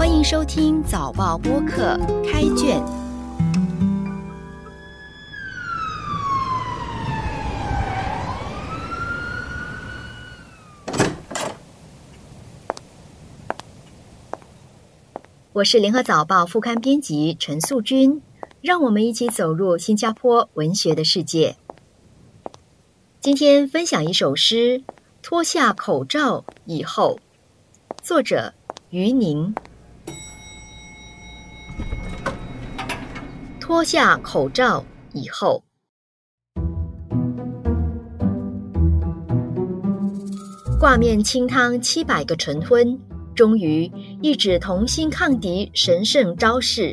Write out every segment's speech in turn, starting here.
欢迎收听早报播客开卷。我是联合早报副刊编辑陈素君，让我们一起走入新加坡文学的世界。今天分享一首诗《脱下口罩以后》，作者于宁。脱下口罩以后，挂面清汤七百个晨昏，终于一纸同心抗敌神圣招式。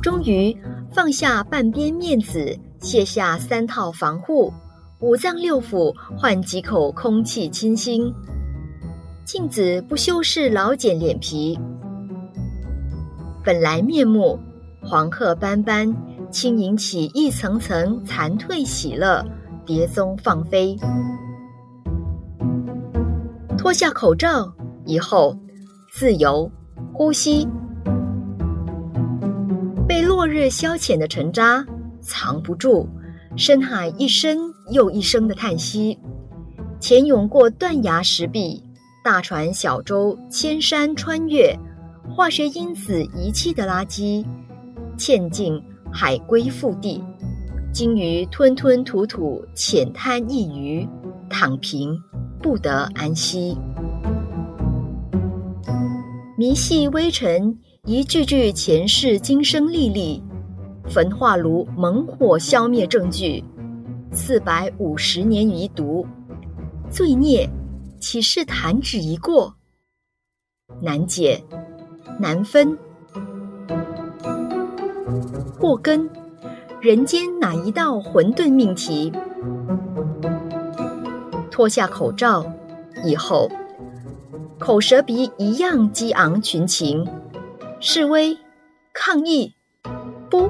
终于放下半边面子，卸下三套防护，五脏六腑换几口空气清新。镜子不修饰老茧脸皮。本来面目黄褐斑斑，轻盈起一层层残褪喜乐，蝶踪放飞。脱下口罩以后，自由呼吸，被落日消遣的尘渣藏不住，深海一声又一声的叹息。潜涌过断崖石壁，大船小舟千山穿越。化学因子遗弃的垃圾，嵌进海龟腹地，鲸鱼吞吞吐吐，浅滩一隅，躺平不得安息。迷细微尘，一句句前世今生历历，焚化炉猛火消灭证据，四百五十年余毒，罪孽岂是弹指一过？难解。难分，祸根，人间哪一道混沌命题？脱下口罩以后，口舌鼻一样激昂群情，示威抗议不？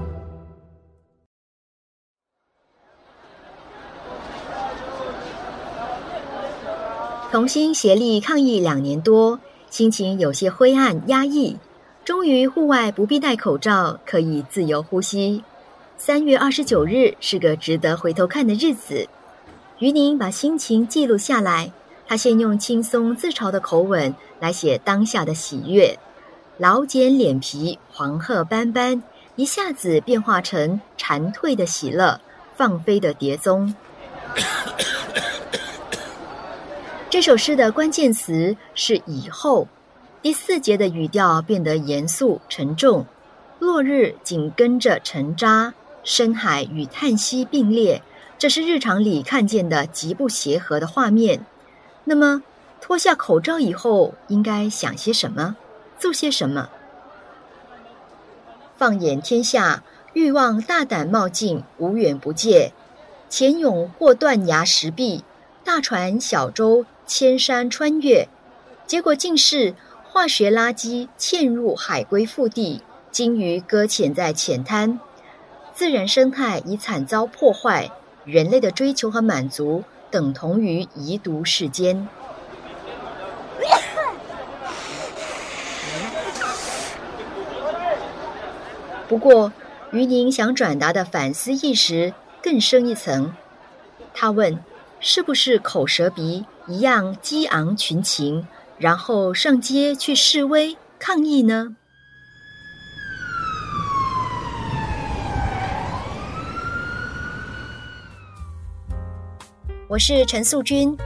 同心协力抗议两年多。心情有些灰暗压抑，终于户外不必戴口罩，可以自由呼吸。三月二十九日是个值得回头看的日子。于宁把心情记录下来，他先用轻松自嘲的口吻来写当下的喜悦。老茧脸皮黄褐斑斑，一下子变化成蝉蜕的喜乐，放飞的蝶踪。这首诗的关键词是“以后”。第四节的语调变得严肃沉重，落日紧跟着沉渣，深海与叹息并列，这是日常里看见的极不协和的画面。那么，脱下口罩以后，应该想些什么，做些什么？放眼天下，欲望大胆冒进，无远不届，潜涌或断崖石壁，大船小舟。千山穿越，结果竟是化学垃圾嵌入海龟腹地，鲸鱼搁浅在浅滩，自然生态已惨遭破坏，人类的追求和满足等同于遗毒世间。不过，于宁想转达的反思意识更深一层，他问：是不是口舌鼻？一样激昂群情，然后上街去示威抗议呢？我是陈素君，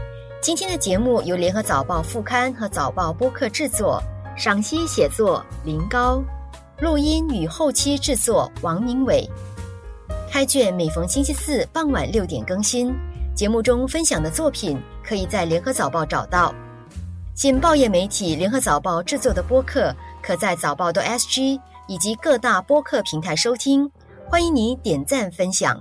今天的节目由联合早报副刊和早报播客制作，赏析写作林高，录音与后期制作王明伟。开卷每逢星期四傍晚六点更新。节目中分享的作品，可以在联合早报找到。仅报业媒体联合早报制作的播客，可在早报的 SG 以及各大播客平台收听。欢迎你点赞分享。